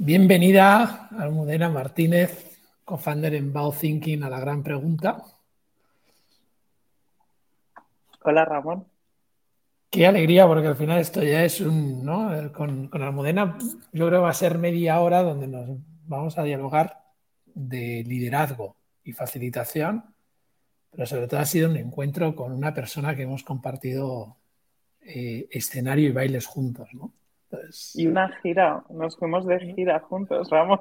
Bienvenida, Almudena Martínez, co-founder en Bao Thinking, a la gran pregunta. Hola, Ramón. Qué alegría, porque al final esto ya es un, ¿no? Con, Almudena, yo creo que va a ser media hora donde nos vamos a dialogar de liderazgo y facilitación, pero sobre todo ha sido un encuentro con una persona que hemos compartido eh, escenario y bailes juntos, ¿no? Y una gira, nos fuimos de gira juntos, Ramón.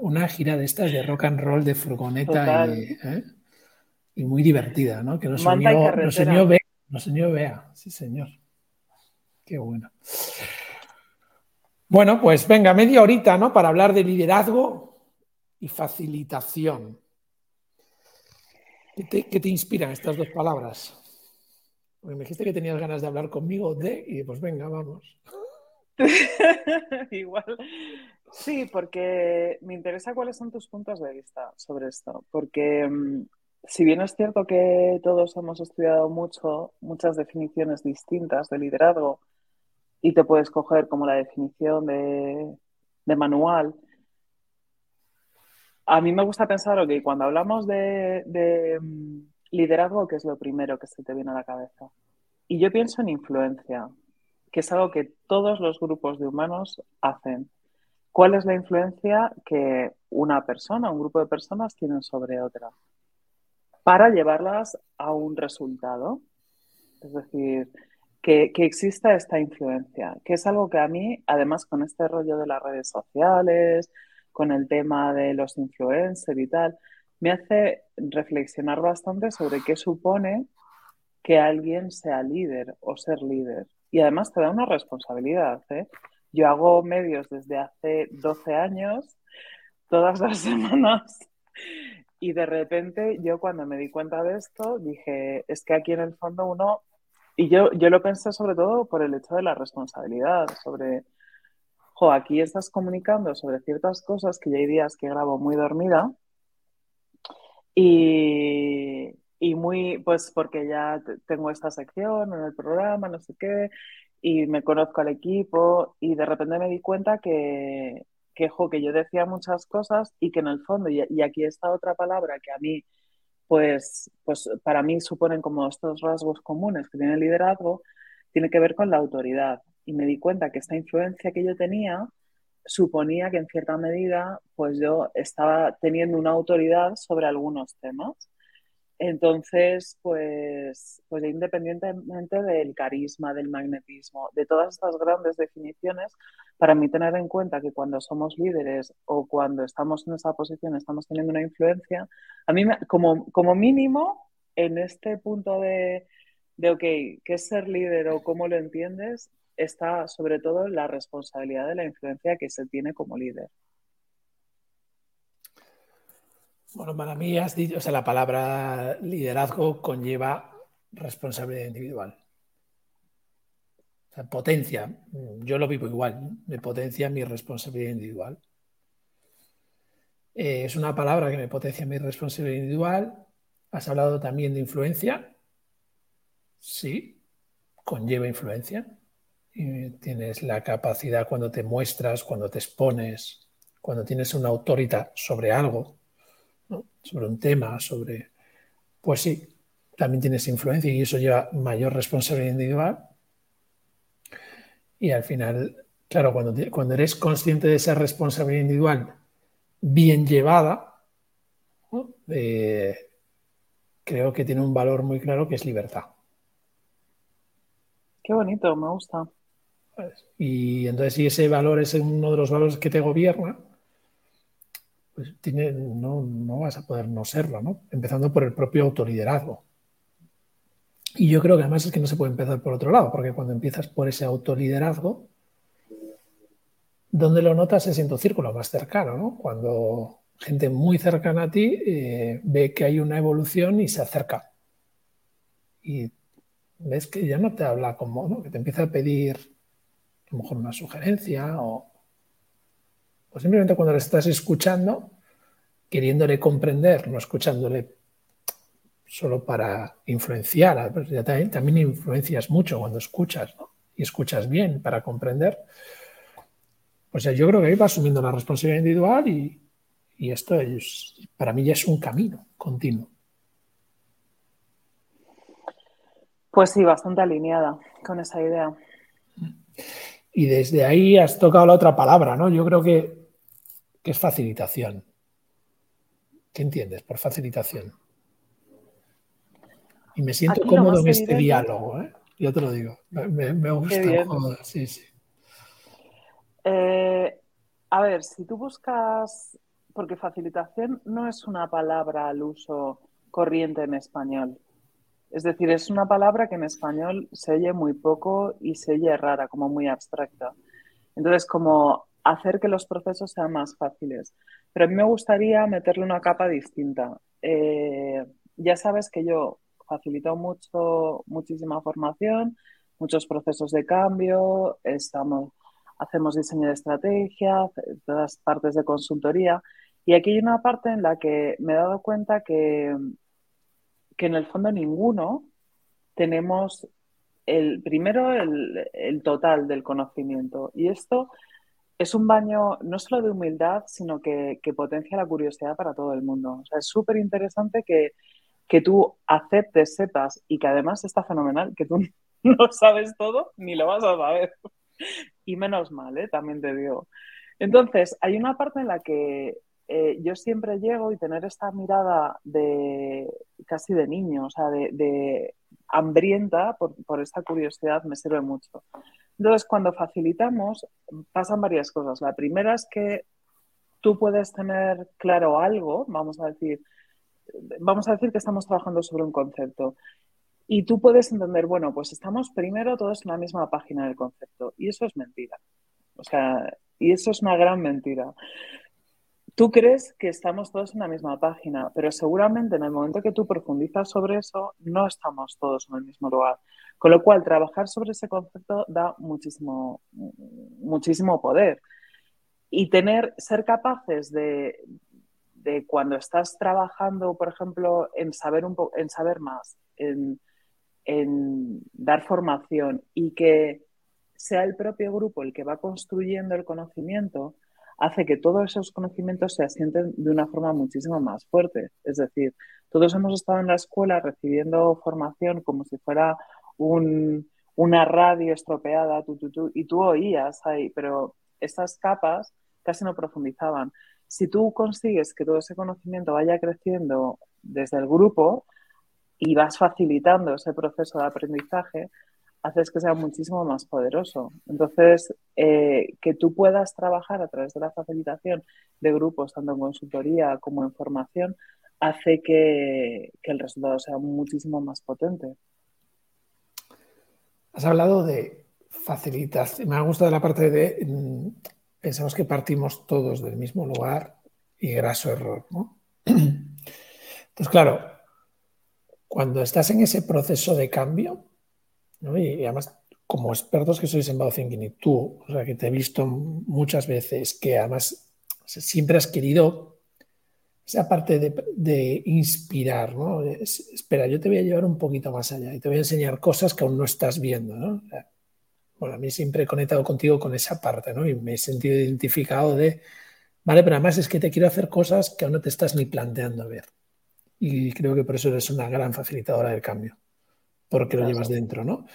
una gira de estas de rock and roll, de furgoneta ¿eh? y, muy divertida, ¿no? Que nos unió, nos unió, Bea, nos unió Bea, sí señor. Qué bueno. Bueno, pues venga, media horita, ¿no? Para hablar de liderazgo y facilitación. ¿Qué te, qué te inspiran estas dos palabras? Porque me dijiste que tenías ganas de hablar conmigo de, y pues venga, vamos. Igual. Sí, porque me interesa cuáles son tus puntos de vista sobre esto. Porque mm, si bien es cierto que todos hemos estudiado mucho, muchas definiciones distintas de liderazgo, y te puedes coger como la definición de, manual, a mí me gusta pensar, que cuando hablamos de, de mm, liderazgo, ¿qué es lo primero que se te viene a la cabeza? Y yo pienso en influencia, que es algo que todos los grupos de humanos hacen. ¿Cuál es la influencia que una persona, un grupo de personas tienen sobre otra? Para llevarlas a un resultado. Es decir, que, exista esta influencia, que es algo que a mí, además con este rollo de las redes sociales, con el tema de los influencers y tal, me hace reflexionar bastante sobre qué supone que alguien sea líder o ser líder y además te da una responsabilidad. ¿eh? Yo hago medios desde hace 12 años, todas las semanas, y de repente yo cuando me di cuenta de esto dije, es que aquí en el fondo uno, y yo, yo lo pensé sobre todo por el hecho de la responsabilidad, sobre, jo, aquí estás comunicando sobre ciertas cosas que ya hay días que grabo muy dormida. Y, y muy, pues porque ya tengo esta sección en el programa, no sé qué, y me conozco al equipo y de repente me di cuenta que, que, que yo decía muchas cosas y que en el fondo, y, y, aquí está otra palabra que a mí, pues, pues para mí suponen como estos rasgos comunes que tiene el liderazgo, tiene que ver con la autoridad. Y me di cuenta que esta influencia que yo tenía suponía que en cierta medida, pues yo estaba teniendo una autoridad sobre algunos temas entonces, pues, pues independientemente del carisma, del magnetismo, de todas estas grandes definiciones, para mí tener en cuenta que cuando somos líderes o cuando estamos en esa posición estamos teniendo una influencia, a mí como, como mínimo en este punto de, de, ok, ¿qué es ser líder o cómo lo entiendes? Está sobre todo la responsabilidad de la influencia que se tiene como líder. Bueno, para mí has dicho, o sea, la palabra liderazgo conlleva responsabilidad individual. O sea, potencia, yo lo vivo igual, me potencia mi responsabilidad individual. Eh, es una palabra que me potencia mi responsabilidad individual. Has hablado también de influencia. Sí, conlleva influencia. Tienes la capacidad cuando te muestras, cuando te expones, cuando tienes una autoridad sobre algo, sobre un tema, sobre... Pues sí, también tienes influencia y eso lleva mayor responsabilidad individual. Y al final, claro, cuando, cuando eres consciente de esa responsabilidad individual bien llevada, eh, creo que tiene un valor muy claro que es libertad. Qué bonito, me gusta. Y entonces, si ese valor es uno de los valores que te gobierna, pues no, vas a poder no serlo, ¿no? Empezando por el propio autoliderazgo. Y yo creo que además es que no se puede empezar por otro lado, porque cuando empiezas por ese autoliderazgo, donde lo notas es en tu círculo más cercano, ¿no? Cuando gente muy cercana a ti eh, ve que hay una evolución y se acerca. Y ves que ya no te habla como, ¿no? Que te empieza a pedir a lo mejor una sugerencia o, o simplemente cuando le estás escuchando, queriéndole comprender, no escuchándole solo para influenciar, también, también influencias mucho cuando escuchas, ¿no? Y escuchas bien para comprender. Pues yo creo que ahí va asumiendo la responsabilidad individual y, y esto es, para mí ya es un camino continuo. Pues sí, bastante alineada con esa idea. Y desde ahí has tocado la otra palabra, ¿no? Yo creo que, es facilitación. ¿Qué entiendes por facilitación? Y me siento cómodo en este diálogo, ¿eh? Yo te lo digo. Me, gusta. Sí, sí. Eh, a ver, si tú buscas, porque facilitación no es una palabra al uso corriente en español. Es decir, es una palabra que en español se oye muy poco y se oye rara, como muy abstracta. Entonces, como hacer que los procesos sean más fáciles. Pero a mí me gustaría meterle una capa distinta. Eh, ya sabes que yo facilito mucho, muchísima formación, muchos procesos de cambio, estamos, hacemos diseño de estrategia, todas partes de consultoría. Y aquí hay una parte en la que me he dado cuenta que que en el fondo ninguno tenemos el primero el, total del conocimiento. Y esto es un baño no solo de humildad, sino que, potencia la curiosidad para todo el mundo. O sea, es súper interesante que, que tú aceptes, sepas y que además está fenomenal, que tú no sabes todo ni lo vas a saber. Y menos mal, ¿eh? también te digo. Entonces, hay una parte en la que eh, yo siempre llego y tener esta mirada de casi de niño, o sea, de, hambrienta por, por, esta curiosidad me sirve mucho. Entonces, cuando facilitamos, pasan varias cosas. La primera es que tú puedes tener claro algo, vamos a decir, vamos a decir que estamos trabajando sobre un concepto. Y tú puedes entender, bueno, pues estamos primero todos en la misma página del concepto. Y eso es mentira. O sea, y eso es una gran mentira. Tú crees que estamos todos en la misma página, pero seguramente en el momento que tú profundizas sobre eso, no estamos todos en el mismo lugar. Con lo cual, trabajar sobre ese concepto da muchísimo, muchísimo poder. Y tener, ser capaces de, cuando estás trabajando, por ejemplo, en saber, un en saber más, en, en dar formación y que sea el propio grupo el que va construyendo el conocimiento, hace que todos esos conocimientos se asienten de una forma muchísimo más fuerte. Es decir, todos hemos estado en la escuela recibiendo formación como si fuera una radio estropeada, y tú oías ahí, pero esas capas casi no profundizaban. Si tú consigues que todo ese conocimiento vaya creciendo desde el grupo y vas facilitando ese proceso de aprendizaje, haces que sea muchísimo más poderoso. Entonces, eh, que tú puedas trabajar a través de la facilitación de grupos, tanto en consultoría como en formación, hace que, el resultado sea muchísimo más potente. Has hablado de facilitación. Me ha gustado la parte de mm, pensamos que partimos todos del mismo lugar y graso error, ¿no? Entonces, claro, cuando estás en ese proceso de cambio, y, además, como expertos que sois en Biothinking y tú, o sea, que te he visto muchas veces, que además siempre has querido esa parte de, inspirar, ¿no? espera, yo te voy a llevar un poquito más allá y te voy a enseñar cosas que aún no estás viendo, ¿no? bueno, a mí siempre he conectado contigo con esa parte, ¿no? Y me he sentido identificado de, vale, pero además es que te quiero hacer cosas que aún no te estás ni planteando ver. Y creo que por eso eres una gran facilitadora del cambio porque lo llevas dentro, ¿no?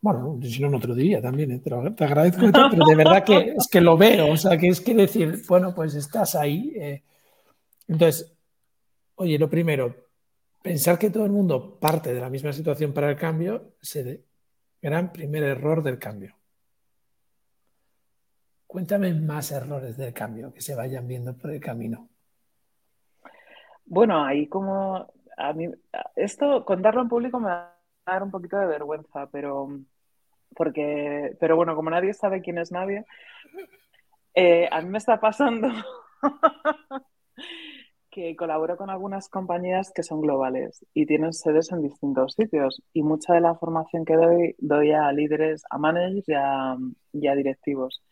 Bueno, si no, no te lo diría también, ¿eh? te, agradezco, pero de verdad que es que lo veo, o sea, que es que decir, bueno, pues estás ahí. Eh. Entonces, oye, lo primero, pensar que todo el mundo parte de la misma situación para el cambio es el gran primer error del cambio. Cuéntame más errores del cambio que se vayan viendo por el camino. Bueno, ahí como a mí, esto contarlo en público me da dar un poquito de vergüenza, pero porque, pero bueno, como nadie sabe quién es nadie, eh, a mí me está pasando que colaboro con algunas compañías que son globales y tienen sedes en distintos sitios y mucha de la formación que doy doy a líderes, a managers y a, directivos.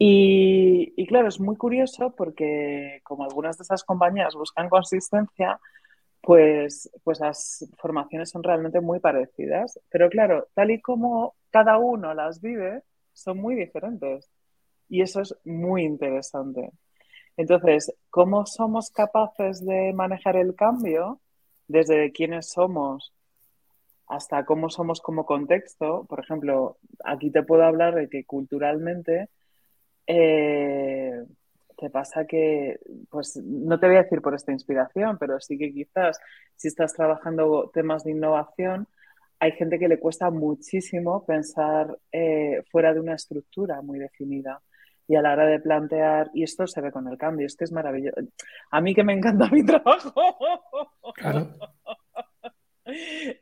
Y, y, claro, es muy curioso porque como algunas de esas compañías buscan consistencia, pues, pues las formaciones son realmente muy parecidas. Pero claro, tal y como cada uno las vive, son muy diferentes. Y eso es muy interesante. Entonces, ¿cómo somos capaces de manejar el cambio? Desde quiénes somos hasta cómo somos como contexto. Por ejemplo, aquí te puedo hablar de que culturalmente eh, te pasa que, pues no te voy a decir por esta inspiración, pero sí que quizás si estás trabajando temas de innovación, hay gente que le cuesta muchísimo pensar eh, fuera de una estructura muy definida. Y a la hora de plantear, y esto se ve con el cambio, es que es maravilloso. A mí que me encanta mi trabajo. Claro.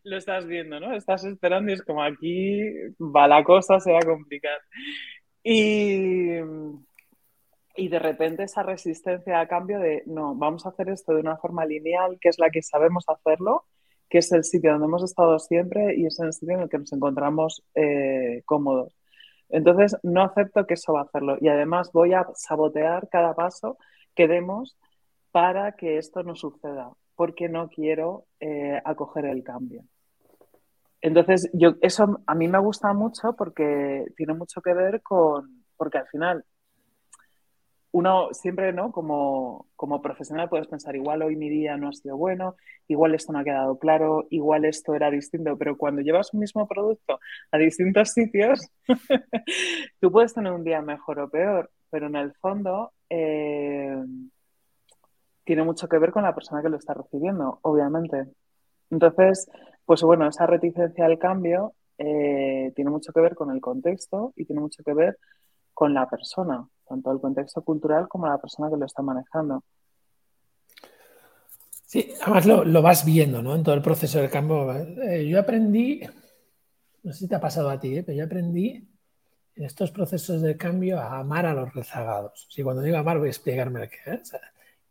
Lo estás viendo, ¿no? Estás esperando y es como aquí va la cosa, se va a complicar. Y, y de repente esa resistencia a cambio de, no, vamos a hacer esto de una forma lineal, que es la que sabemos hacerlo, que es el sitio donde hemos estado siempre y es el sitio en el que nos encontramos eh, cómodos. Entonces, no acepto que eso va a hacerlo y además voy a sabotear cada paso que demos para que esto no suceda porque no quiero eh, acoger el cambio. Entonces, yo, eso a mí me gusta mucho porque tiene mucho que ver con, porque al final uno siempre, ¿no? Como, como, profesional puedes pensar, igual hoy mi día no ha sido bueno, igual esto no ha quedado claro, igual esto era distinto, pero cuando llevas un mismo producto a distintos sitios, tú puedes tener un día mejor o peor, pero en el fondo eh, tiene mucho que ver con la persona que lo está recibiendo, obviamente. Entonces, pues bueno, esa reticencia al cambio eh, tiene mucho que ver con el contexto y tiene mucho que ver con la persona, tanto el contexto cultural como la persona que lo está manejando. Sí, además lo, vas viendo, ¿no? En todo el proceso del cambio. Eh, yo aprendí, no sé si te ha pasado a ti, ¿eh? pero yo aprendí en estos procesos de cambio a amar a los rezagados. Si cuando digo amar voy a explicarme qué es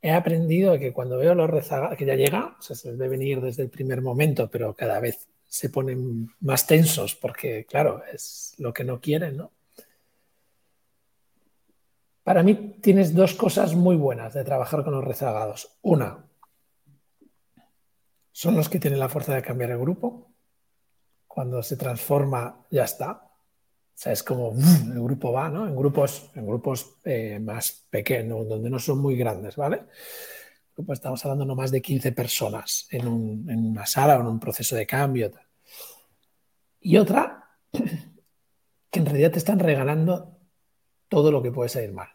he aprendido que cuando veo los rezagados, que ya llega, o sea, se debe venir desde el primer momento, pero cada vez se ponen más tensos porque, claro, es lo que no quieren, ¿no? Para mí tienes dos cosas muy buenas de trabajar con los rezagados. Una, son los que tienen la fuerza de cambiar el grupo. Cuando se transforma, ya está. O sea, es como el grupo va, ¿no? En grupos, en grupos eh, más pequeños, donde no son muy grandes, ¿vale? Pues estamos hablando no más de 15 personas en, una sala o en un proceso de cambio. Y otra, que en realidad te están regalando todo lo que puede salir mal.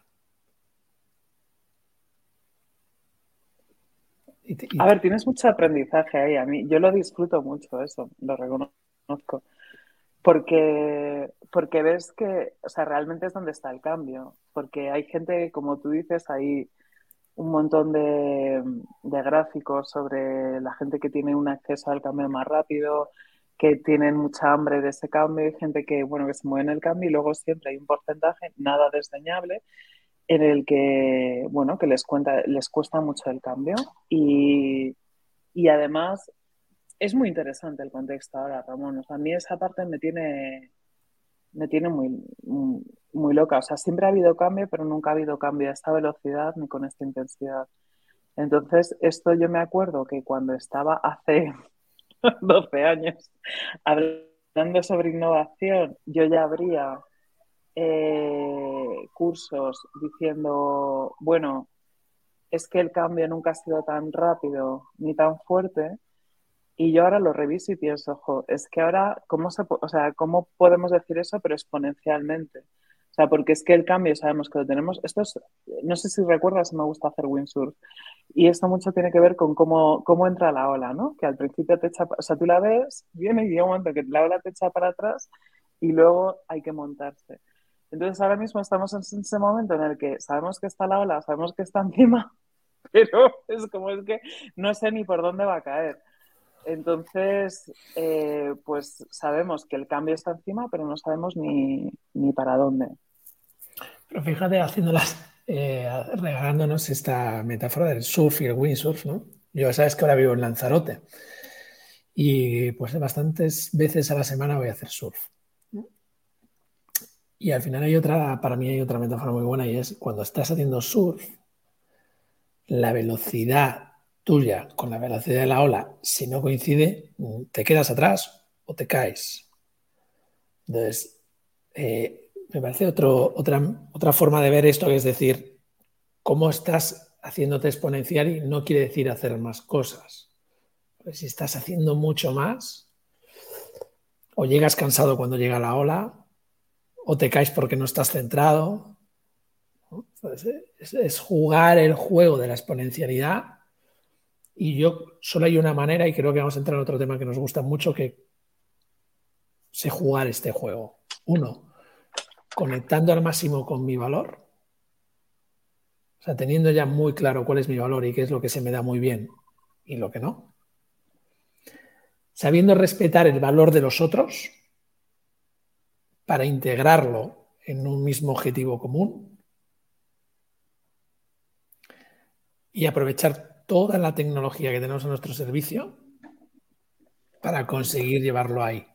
A ver, tienes mucho aprendizaje ahí. A mí, yo lo disfruto mucho, eso, lo reconozco. Porque, porque ves que, o sea, realmente es donde está el cambio. Porque hay gente, como tú dices, hay un montón de, gráficos sobre la gente que tiene un acceso al cambio más rápido, que tienen mucha hambre de ese cambio, y gente que, bueno, que se mueve en el cambio y luego siempre hay un porcentaje nada desdeñable en el que, bueno, que les, cuenta, les cuesta mucho el cambio y, y además es muy interesante el contexto ahora, Ramón. a mí esa parte me tiene, me tiene muy, muy loca. O sea, siempre ha habido cambio, pero nunca ha habido cambio a esta velocidad ni con esta intensidad. Entonces, esto yo me acuerdo que cuando estaba hace 12 años hablando sobre innovación, yo ya abría eh, cursos diciendo, bueno, es que el cambio nunca ha sido tan rápido ni tan fuerte y yo ahora lo reviso y pienso, ojo, es que ahora, ¿cómo, se, o sea, ¿cómo podemos decir eso, pero exponencialmente? O sea, porque es que el cambio sabemos que lo tenemos. Esto es, no sé si recuerdas, me gusta hacer windsurf. Y esto mucho tiene que ver con cómo, cómo entra la ola, ¿no? Que al principio te echa, o sea, tú la ves, viene y llega un momento que la ola te echa para atrás y luego hay que montarse. Entonces ahora mismo estamos en ese momento en el que sabemos que está la ola, sabemos que está encima, pero es como es que no sé ni por dónde va a caer. Entonces, eh, pues sabemos que el cambio está encima, pero no sabemos ni, para dónde. Pero fíjate, haciéndolas, eh, regalándonos esta metáfora del surf y el windsurf, ¿no? Yo sabes que ahora vivo en Lanzarote y pues bastantes veces a la semana voy a hacer surf. Y al final hay otra, para mí hay otra metáfora muy buena y es cuando estás haciendo surf, la velocidad tuya con la velocidad de la ola, si no coincide, te quedas atrás o te caes. Entonces, eh, me parece otra, otra forma de ver esto, que es decir, cómo estás haciéndote exponencial y no quiere decir hacer más cosas. Pues si estás haciendo mucho más, o llegas cansado cuando llega la ola, o te caes porque no estás centrado. Pues es, jugar el juego de la exponencialidad. Y yo solo hay una manera, y creo que vamos a entrar en otro tema que nos gusta mucho, que sé jugar este juego. Uno, conectando al máximo con mi valor. O sea, teniendo ya muy claro cuál es mi valor y qué es lo que se me da muy bien y lo que no. Sabiendo respetar el valor de los otros para integrarlo en un mismo objetivo común y aprovechar toda la tecnología que tenemos a nuestro servicio para conseguir llevarlo ahí.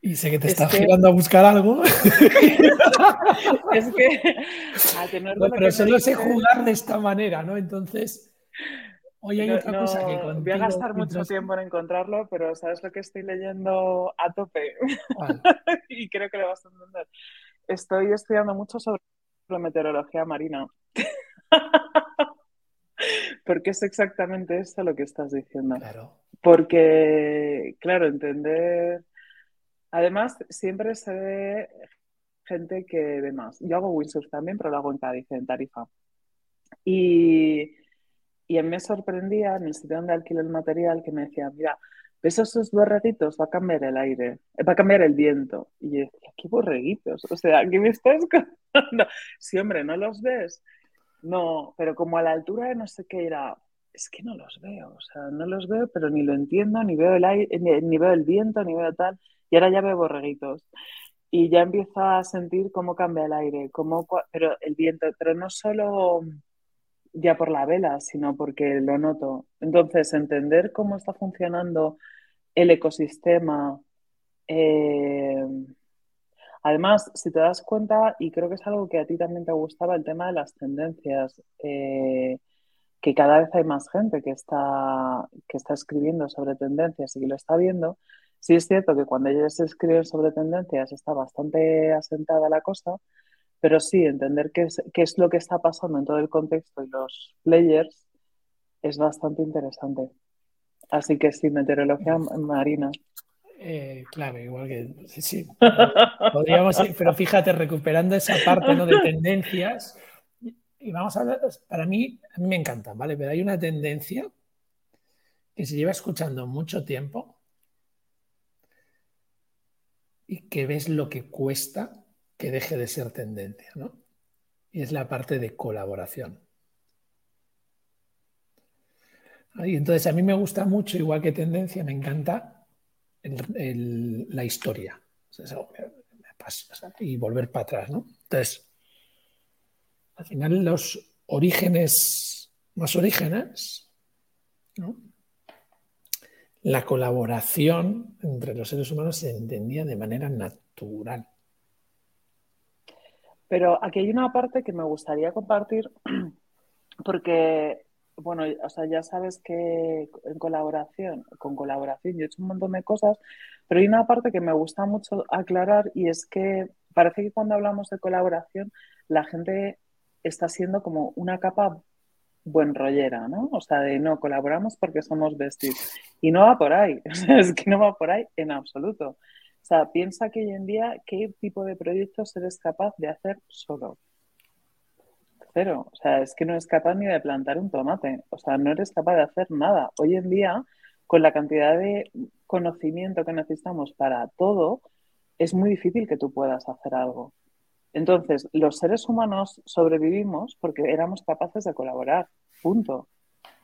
Y sé que te estás girando a buscar algo. es que. pero solo sé jugar de esta manera, ¿no? Entonces. Hoy hay otra cosa que Voy a gastar mucho tiempo en encontrarlo, pero ¿sabes lo que estoy leyendo a tope? y creo que lo vas a entender. Estoy estudiando mucho sobre la meteorología marina. Porque es exactamente esto lo que estás diciendo. Claro. Porque, claro, entender. Además, siempre se ve gente que ve más. Yo hago windsurf también, pero lo hago en Cádiz, en Tarifa. Y y a mí me sorprendía en el sitio donde alquilé el material que me decían, mira, ¿ves esos borreguitos? Va a cambiar el aire, va a cambiar el viento. Y yo decía, ¿qué borreguitos? O sea, ¿qué me estás contando? Sí, hombre, ¿no los ves? No, pero como a la altura de no sé qué era, es que no los veo, o sea, no los veo, pero ni lo entiendo, ni veo el aire, ni, veo el viento, ni veo tal. Y ahora ya veo borreguitos. Y ya empiezo a sentir cómo cambia el aire, cómo, pero el viento, pero no solo ya por la vela, sino porque lo noto. Entonces, entender cómo está funcionando el ecosistema. Eh, además, si te das cuenta, y creo que es algo que a ti también te gustaba, el tema de las tendencias, eh, que cada vez hay más gente que está, que está escribiendo sobre tendencias y que lo está viendo. Sí es cierto que cuando ellos escriben sobre tendencias está bastante asentada la cosa, pero sí, entender qué es, qué es lo que está pasando en todo el contexto y los players es bastante interesante. Así que sí, meteorología marina. Eh, claro, igual que sí, sí. Podríamos ir, pero fíjate, recuperando esa parte ¿no? de tendencias, y vamos a ver, para mí, a mí me encanta, ¿vale? Pero hay una tendencia que se lleva escuchando mucho tiempo y que ves lo que cuesta que deje de ser tendencia, ¿no? Y es la parte de colaboración. Y entonces a mí me gusta mucho, igual que tendencia, me encanta la historia. y volver para atrás, ¿no? Entonces, al final los orígenes, más orígenes, ¿no? la colaboración entre los seres humanos se entendía de manera natural. Pero aquí hay una parte que me gustaría compartir porque, bueno, o sea, ya sabes que en colaboración, con colaboración, yo he hecho un montón de cosas, pero hay una parte que me gusta mucho aclarar y es que parece que cuando hablamos de colaboración la gente está siendo como una capa buen rollera, ¿no? O sea, de no, colaboramos porque somos besties. Y no va por ahí, es que no va por ahí en absoluto. O sea, piensa que hoy en día, ¿qué tipo de proyectos eres capaz de hacer solo? Cero. O sea, es que no eres capaz ni de plantar un tomate. O sea, no eres capaz de hacer nada. Hoy en día, con la cantidad de conocimiento que necesitamos para todo, es muy difícil que tú puedas hacer algo. Entonces, los seres humanos sobrevivimos porque éramos capaces de colaborar. Punto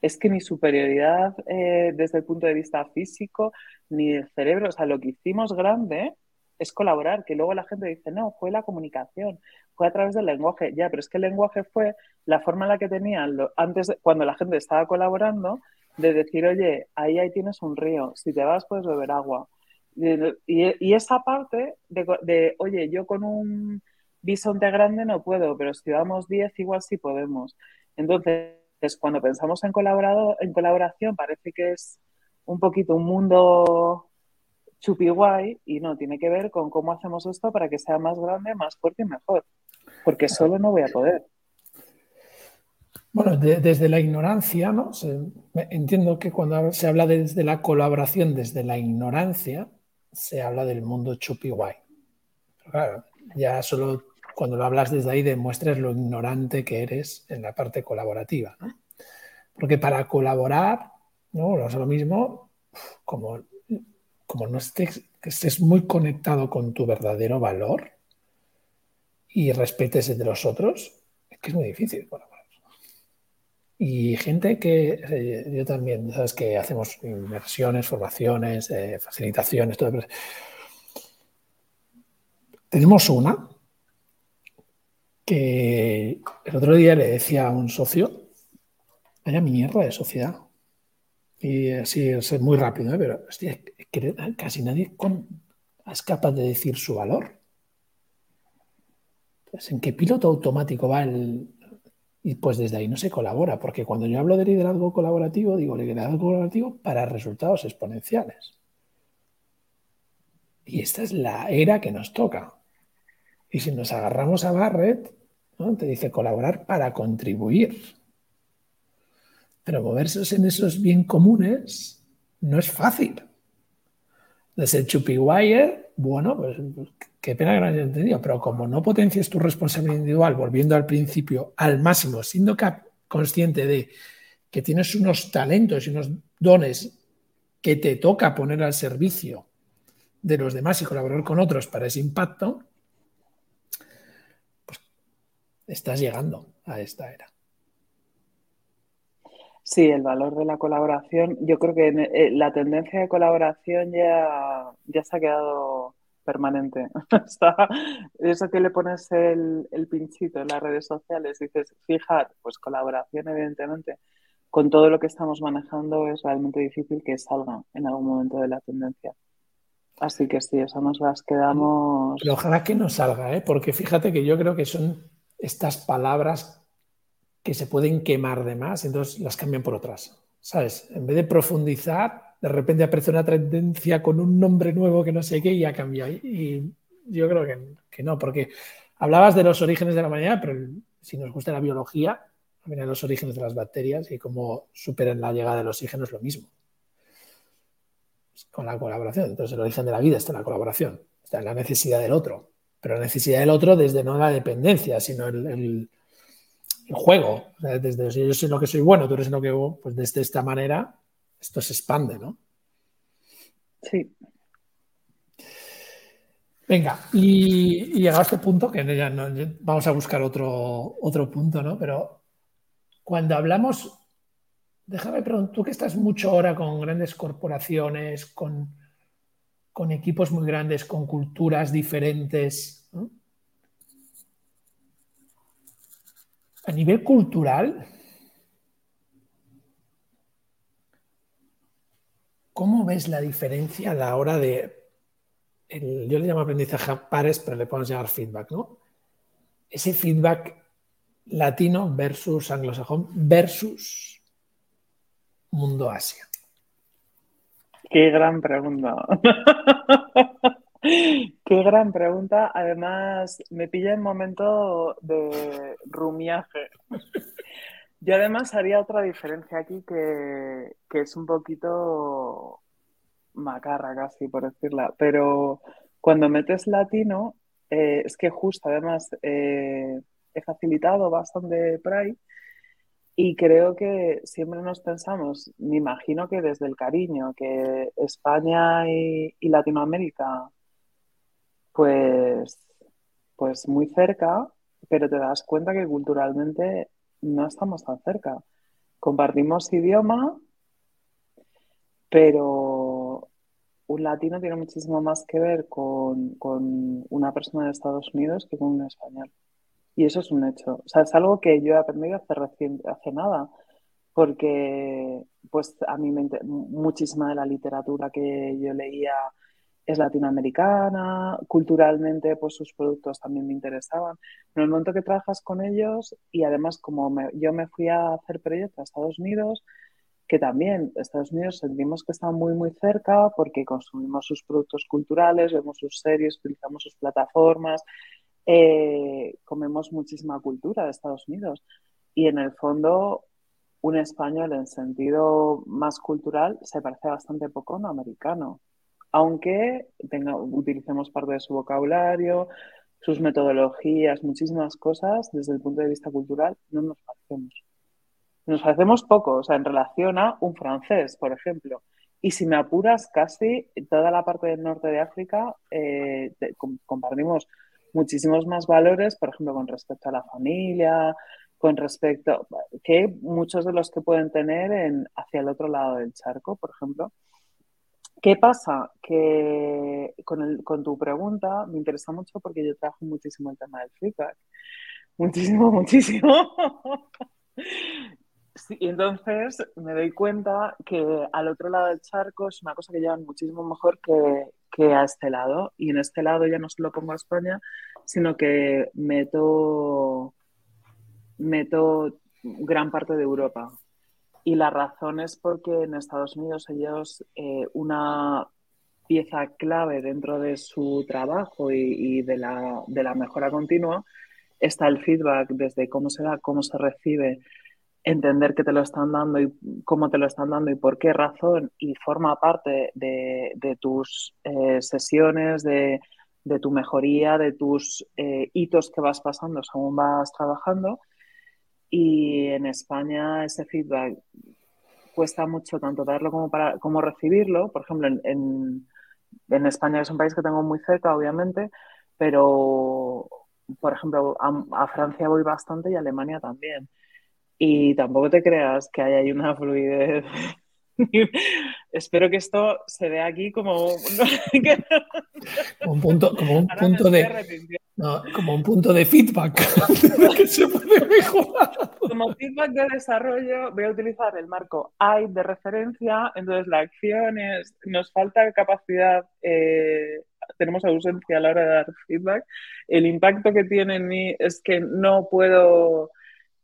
es que ni superioridad eh, desde el punto de vista físico, ni del cerebro, o sea, lo que hicimos grande es colaborar, que luego la gente dice, no, fue la comunicación, fue a través del lenguaje, ya, pero es que el lenguaje fue la forma en la que tenían antes, cuando la gente estaba colaborando, de decir, oye, ahí, ahí tienes un río, si te vas puedes beber agua. Y, esa parte de, de, oye, yo con un bisonte grande no puedo, pero si vamos 10 igual sí podemos. Entonces, entonces, cuando pensamos en, colaborado, en colaboración, parece que es un poquito un mundo chupi guay y no, tiene que ver con cómo hacemos esto para que sea más grande, más fuerte y mejor. Porque solo no voy a poder. Bueno, desde la ignorancia, ¿no? entiendo que cuando se habla desde la colaboración, desde la ignorancia, se habla del mundo chupi guay. claro, ya solo cuando lo hablas desde ahí demuestras lo ignorante que eres en la parte colaborativa. ¿no? Porque para colaborar, ¿no? es lo mismo, como, como no estés, estés muy conectado con tu verdadero valor y respetes el de los otros, es que es muy difícil colaborar. Y gente que eh, yo también, sabes que hacemos inversiones, formaciones, eh, facilitaciones, todo. Tenemos una que el otro día le decía a un socio, vaya mierda de sociedad. Y así es muy rápido, ¿eh? pero casi nadie es capaz de decir su valor. Entonces, ¿En qué piloto automático va el...? Y pues desde ahí no se colabora, porque cuando yo hablo de liderazgo colaborativo, digo liderazgo colaborativo para resultados exponenciales. Y esta es la era que nos toca. Y si nos agarramos a Barrett, te dice colaborar para contribuir. Pero moverse en esos bien comunes no es fácil. Desde el Chupiwire, bueno, pues qué pena que no hayas entendido, pero como no potencias tu responsabilidad individual, volviendo al principio, al máximo, siendo consciente de que tienes unos talentos y unos dones que te toca poner al servicio de los demás y colaborar con otros para ese impacto, estás llegando a esta era. Sí, el valor de la colaboración. Yo creo que eh, la tendencia de colaboración ya, ya se ha quedado permanente. eso que le pones el, pinchito en las redes sociales, dices, fijar, pues colaboración, evidentemente, con todo lo que estamos manejando es realmente difícil que salga en algún momento de la tendencia. Así que sí, eso nos las quedamos. Pero ojalá que no salga, ¿eh? porque fíjate que yo creo que son estas palabras que se pueden quemar de más, entonces las cambian por otras. ¿Sabes? En vez de profundizar, de repente aparece una tendencia con un nombre nuevo que no sé qué y ya cambia. Y yo creo que, no, porque hablabas de los orígenes de la humanidad, pero si nos gusta la biología, también los orígenes de las bacterias y cómo superan la llegada del oxígeno es lo mismo. Con la colaboración. Entonces, el origen de la vida está en la colaboración, está en la necesidad del otro pero la necesidad del otro desde no la dependencia, sino el, juego. desde si yo soy lo que soy bueno, tú eres lo que pues desde esta manera esto se expande, ¿no? Sí. Venga, y, y llegado a este punto, que ya no, vamos a buscar otro, otro punto, ¿no? Pero cuando hablamos, déjame preguntar, tú que estás mucho ahora con grandes corporaciones, con con equipos muy grandes, con culturas diferentes. A nivel cultural, ¿cómo ves la diferencia a la hora de, yo le llamo aprendizaje pares, pero le podemos llamar feedback, ¿no? Ese feedback latino versus anglosajón versus mundo Asia. Qué gran pregunta. Qué gran pregunta. Además, me pilla en momento de rumiaje. Yo además haría otra diferencia aquí que, es un poquito macarra casi, por decirla. Pero cuando metes latino, eh, es que justo además eh, he facilitado bastante Pride y creo que siempre nos pensamos, me imagino que desde el cariño, que España y, Latinoamérica, pues, pues muy cerca, pero te das cuenta que culturalmente no estamos tan cerca. Compartimos idioma, pero un latino tiene muchísimo más que ver con, con una persona de Estados Unidos que con un español. Y eso es un hecho. O sea, es algo que yo he aprendido hace, recién, hace nada, porque pues a mí me, muchísima de la literatura que yo leía es latinoamericana, culturalmente pues sus productos también me interesaban. Pero en el momento que trabajas con ellos y además como yo me fui a hacer proyectos a Estados Unidos, que también Estados Unidos sentimos que está muy, muy cerca porque consumimos sus productos culturales, vemos sus series, utilizamos sus plataformas, eh, comemos muchísima cultura de Estados Unidos. Y en el fondo, un español en sentido más cultural se parece bastante poco a un americano, aunque tenga, utilicemos parte de su vocabulario, sus metodologías, muchísimas cosas, desde el punto de vista cultural, no nos parecemos. Nos parecemos poco, o sea, en relación a un francés, por ejemplo. Y si me apuras, casi toda la parte del norte de África eh, compartimos muchísimos más valores, por ejemplo, con respecto a la familia, con respecto que muchos de los que pueden tener en, hacia el otro lado del charco, por ejemplo. ¿Qué pasa? Que con, tu pregunta me interesa mucho porque yo trabajo muchísimo el tema del feedback. Muchísimo, muchísimo. y entonces me doy cuenta que al otro lado del charco es una cosa que llevan muchísimo mejor que, que a este lado. Y en este lado ya no solo pongo a España, sino que meto, meto gran parte de Europa. Y la razón es porque en Estados Unidos ellos eh, una pieza clave dentro de su trabajo y, de, la, de, la, mejora continua está el feedback desde cómo se da, cómo se recibe, entender que te lo están dando y cómo te lo están dando y por qué razón y forma parte de, de tus eh, sesiones, de, de, tu mejoría, de tus eh, hitos que vas pasando según vas trabajando y en España ese feedback cuesta mucho tanto darlo como, para, como recibirlo. Por ejemplo, en, en, España es un país que tengo muy cerca, obviamente, pero, por ejemplo, a, Francia voy bastante y a Alemania también. Y tampoco te creas que hay una fluidez. Espero que esto se vea aquí como, un punto, como un punto de como un punto de feedback que se puede mejorar. Como feedback de desarrollo voy a utilizar el marco I de referencia, entonces la acción es, nos falta capacidad, eh, tenemos ausencia a la hora de dar feedback, el impacto que tiene en mí es que no puedo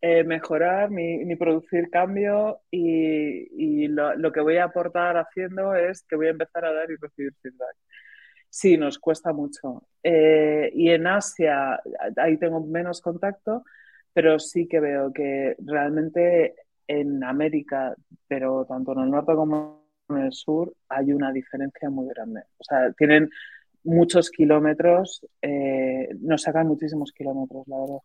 eh, mejorar ni, producir cambio y, lo, que voy a aportar haciendo es que voy a empezar a dar y recibir feedback. Sí, nos cuesta mucho. Eh, y en Asia, ahí tengo menos contacto, pero sí que veo que realmente en América, pero tanto en el norte como en el sur, hay una diferencia muy grande. O sea, tienen muchos kilómetros, eh, nos sacan muchísimos kilómetros, la verdad.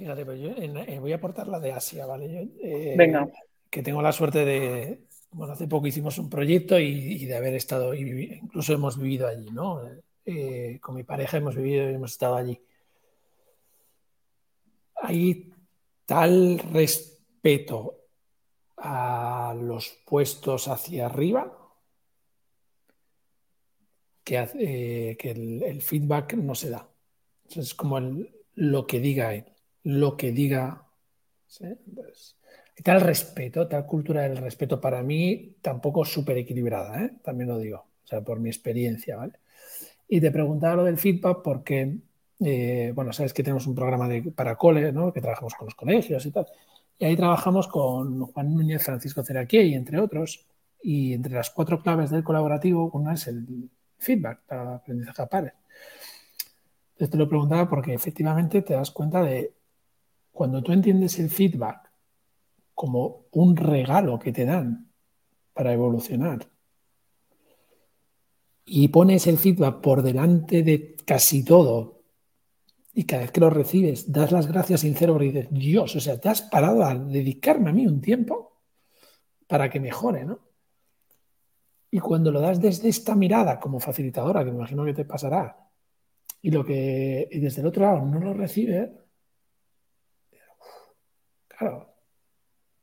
Fíjate, pues yo eh, voy a aportar la de Asia, ¿vale? Eh, Venga. Que tengo la suerte de. Bueno, hace poco hicimos un proyecto y, de haber estado, y incluso hemos vivido allí, ¿no? Eh, con mi pareja hemos vivido y hemos estado allí. Hay tal respeto a los puestos hacia arriba que, que el, feedback no se da. Es como lo que diga él lo que diga. tal respeto, tal cultura del respeto para mí tampoco súper equilibrada, ¿eh? también lo digo, o sea, por mi experiencia, ¿vale? Y te preguntaba lo del feedback porque, eh, bueno, sabes que tenemos un programa de, para cole, ¿no? Que trabajamos con los colegios y tal. Y ahí trabajamos con Juan Núñez, Francisco y entre otros. Y entre las cuatro claves del colaborativo, una es el feedback para aprendizaje a pares. Entonces te lo preguntaba porque efectivamente te das cuenta de cuando tú entiendes el feedback como un regalo que te dan para evolucionar y pones el feedback por delante de casi todo y cada vez que lo recibes das las gracias sincero y dices, Dios, o sea, te has parado a dedicarme a mí un tiempo para que mejore, ¿no? Y cuando lo das desde esta mirada como facilitadora, que me imagino que te pasará, y lo que y desde el otro lado no lo recibes, Claro,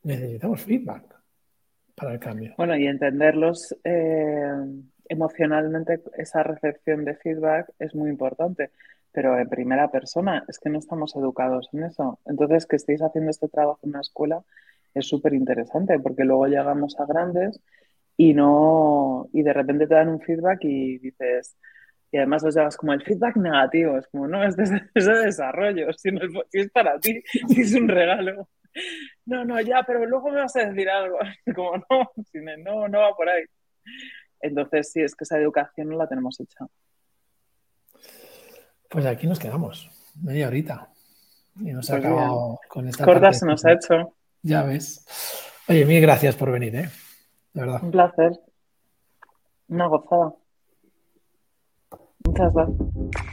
necesitamos feedback para el cambio. Bueno, y entenderlos eh, emocionalmente, esa recepción de feedback es muy importante, pero en primera persona, es que no estamos educados en eso. Entonces, que estéis haciendo este trabajo en una escuela es súper interesante, porque luego llegamos a grandes y no, y de repente te dan un feedback y dices, y además los llevas como el feedback negativo, es como, no, es de, desarrollo, si, no es, es para ti, es un regalo. No, no, ya, pero luego me vas a decir algo. Como no, no, no va por ahí. Entonces, sí, es que esa educación no la tenemos hecha. Pues aquí nos quedamos, media horita. Y nos ha Pues acabado con esta Corta se nos ha hecho. Ya ves. Oye, mil gracias por venir, ¿eh? De verdad. Un placer. Una gozada. Muchas gracias.